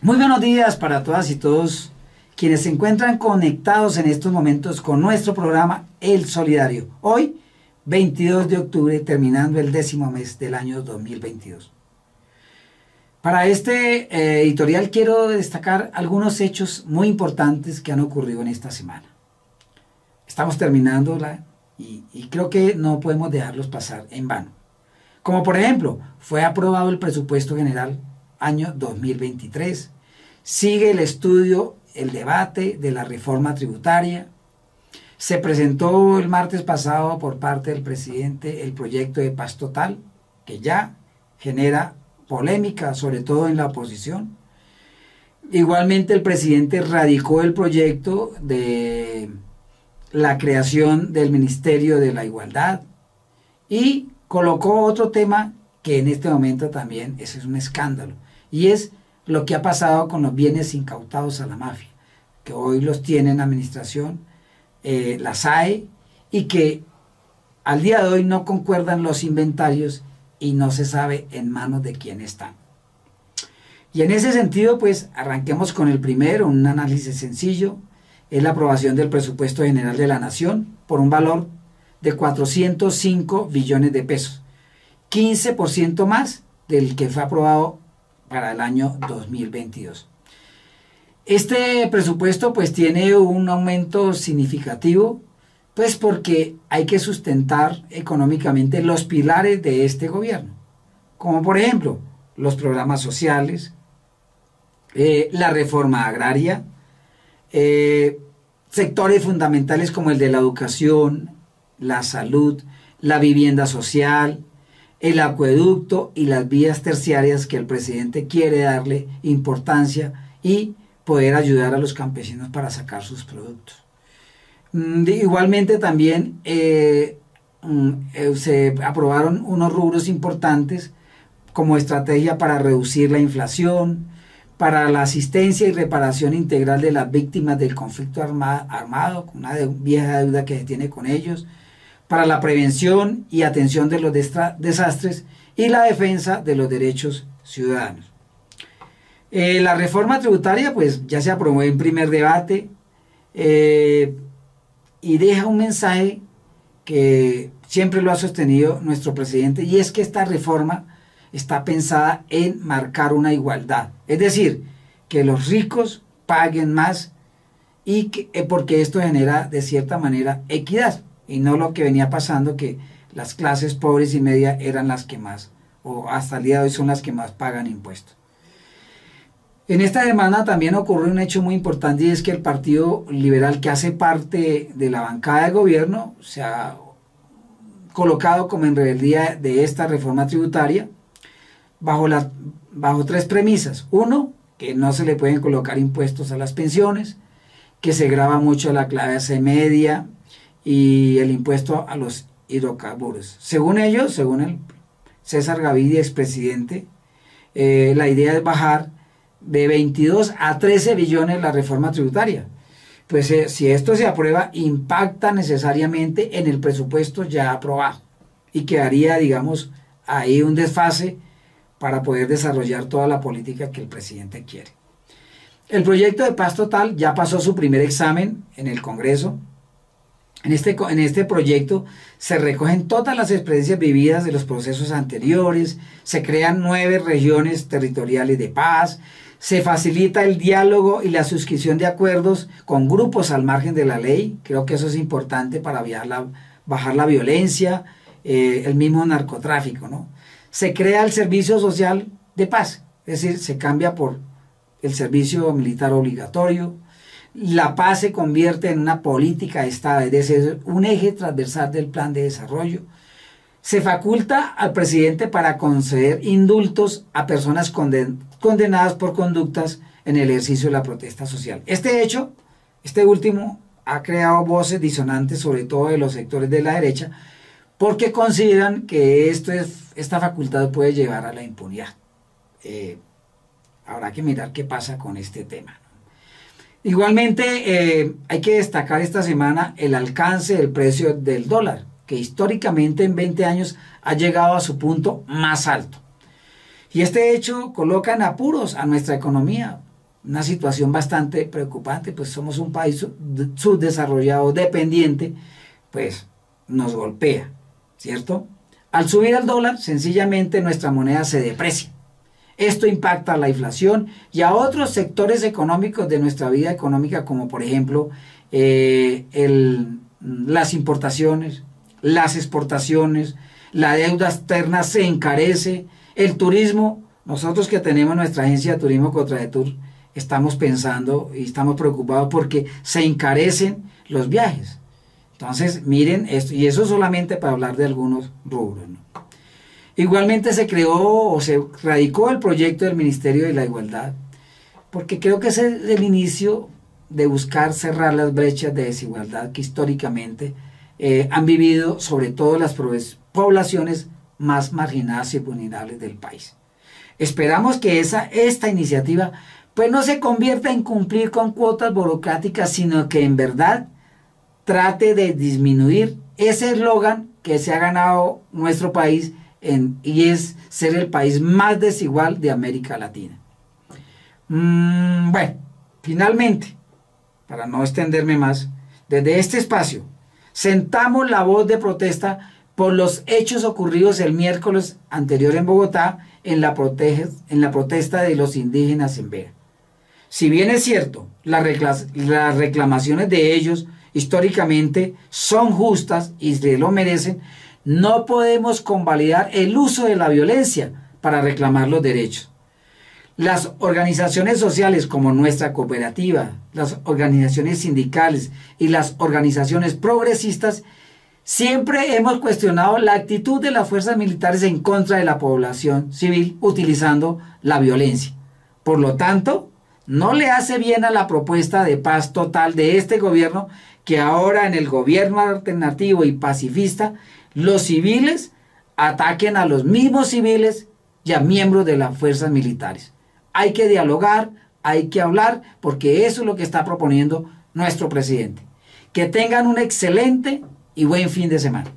Muy buenos días para todas y todos quienes se encuentran conectados en estos momentos con nuestro programa El Solidario. Hoy, 22 de octubre, terminando el décimo mes del año 2022. Para este eh, editorial quiero destacar algunos hechos muy importantes que han ocurrido en esta semana. Estamos terminando y, y creo que no podemos dejarlos pasar en vano. Como por ejemplo, fue aprobado el presupuesto general año 2023. Sigue el estudio, el debate de la reforma tributaria. Se presentó el martes pasado por parte del presidente el proyecto de paz total, que ya genera polémica, sobre todo en la oposición. Igualmente el presidente radicó el proyecto de la creación del Ministerio de la Igualdad y colocó otro tema que en este momento también es un escándalo y es lo que ha pasado con los bienes incautados a la mafia, que hoy los tiene en administración, eh, la SAE, y que al día de hoy no concuerdan los inventarios y no se sabe en manos de quién están. Y en ese sentido, pues arranquemos con el primero, un análisis sencillo, es la aprobación del presupuesto general de la nación por un valor de 405 billones de pesos, 15% más del que fue aprobado para el año 2022. Este presupuesto pues tiene un aumento significativo, pues porque hay que sustentar económicamente los pilares de este gobierno, como por ejemplo los programas sociales, eh, la reforma agraria, eh, sectores fundamentales como el de la educación, la salud, la vivienda social, el acueducto y las vías terciarias que el presidente quiere darle importancia y poder ayudar a los campesinos para sacar sus productos. Mm, igualmente también eh, mm, eh, se aprobaron unos rubros importantes como estrategia para reducir la inflación, para la asistencia y reparación integral de las víctimas del conflicto armado, una vieja deuda que se tiene con ellos, para la prevención y atención de los desastres y la defensa de los derechos ciudadanos. Eh, la reforma tributaria, pues ya se aprobó en primer debate eh, y deja un mensaje que siempre lo ha sostenido nuestro presidente y es que esta reforma está pensada en marcar una igualdad, es decir, que los ricos paguen más y que, eh, porque esto genera de cierta manera equidad y no lo que venía pasando que las clases pobres y media eran las que más, o hasta el día de hoy son las que más pagan impuestos. En esta semana también ocurrió un hecho muy importante y es que el Partido Liberal que hace parte de la bancada de gobierno se ha colocado como en rebeldía de esta reforma tributaria bajo, bajo tres premisas. Uno, que no se le pueden colocar impuestos a las pensiones, que se graba mucho la clase media y el impuesto a los hidrocarburos. Según ellos, según el César Gavidia, expresidente, eh, la idea es bajar de 22 a 13 billones la reforma tributaria. Pues eh, si esto se aprueba, impacta necesariamente en el presupuesto ya aprobado y quedaría, digamos, ahí un desfase para poder desarrollar toda la política que el presidente quiere. El proyecto de paz total ya pasó su primer examen en el Congreso, en este, en este proyecto se recogen todas las experiencias vividas de los procesos anteriores, se crean nueve regiones territoriales de paz, se facilita el diálogo y la suscripción de acuerdos con grupos al margen de la ley, creo que eso es importante para bajar la violencia, eh, el mismo narcotráfico. ¿no? Se crea el servicio social de paz, es decir, se cambia por el servicio militar obligatorio, la paz se convierte en una política de Estado, es decir, un eje transversal del plan de desarrollo. Se faculta al presidente para conceder indultos a personas condenadas por conductas en el ejercicio de la protesta social. Este hecho, este último, ha creado voces disonantes, sobre todo de los sectores de la derecha, porque consideran que esto es, esta facultad puede llevar a la impunidad. Eh, habrá que mirar qué pasa con este tema. Igualmente, eh, hay que destacar esta semana el alcance del precio del dólar, que históricamente en 20 años ha llegado a su punto más alto. Y este hecho coloca en apuros a nuestra economía, una situación bastante preocupante, pues somos un país subdesarrollado, dependiente, pues nos golpea, ¿cierto? Al subir el dólar, sencillamente nuestra moneda se deprecia. Esto impacta a la inflación y a otros sectores económicos de nuestra vida económica, como por ejemplo eh, las importaciones, las exportaciones, la deuda externa se encarece, el turismo, nosotros que tenemos nuestra agencia de turismo contra de Tour, estamos pensando y estamos preocupados porque se encarecen los viajes. Entonces, miren esto, y eso solamente para hablar de algunos rubros. Igualmente se creó o se radicó el proyecto del Ministerio de la Igualdad, porque creo que es el, inicio de buscar cerrar las brechas de desigualdad que históricamente eh, han vivido sobre todo las poblaciones más marginadas y vulnerables del país. Esperamos que esa, esta iniciativa pues no se convierta en cumplir con cuotas burocráticas, sino que en verdad trate de disminuir ese eslogan que se ha ganado nuestro país y es ser el país más desigual de América Latina. Mm, bueno, finalmente, para no extenderme más, desde este espacio sentamos la voz de protesta por los hechos ocurridos el miércoles anterior en Bogotá en la, en la protesta de los indígenas en Vera. Si bien es cierto, las, reclamaciones de ellos históricamente son justas y se lo merecen, no podemos convalidar el uso de la violencia para reclamar los derechos. Las organizaciones sociales como nuestra cooperativa, las organizaciones sindicales y las organizaciones progresistas siempre hemos cuestionado la actitud de las fuerzas militares en contra de la población civil utilizando la violencia. Por lo tanto, no le hace bien a la propuesta de paz total de este gobierno que ahora en el gobierno alternativo y pacifista los civiles ataquen a los mismos civiles y a miembros de las fuerzas militares. Hay que dialogar, hay que hablar, porque eso es lo que está proponiendo nuestro presidente. Que tengan un excelente y buen fin de semana.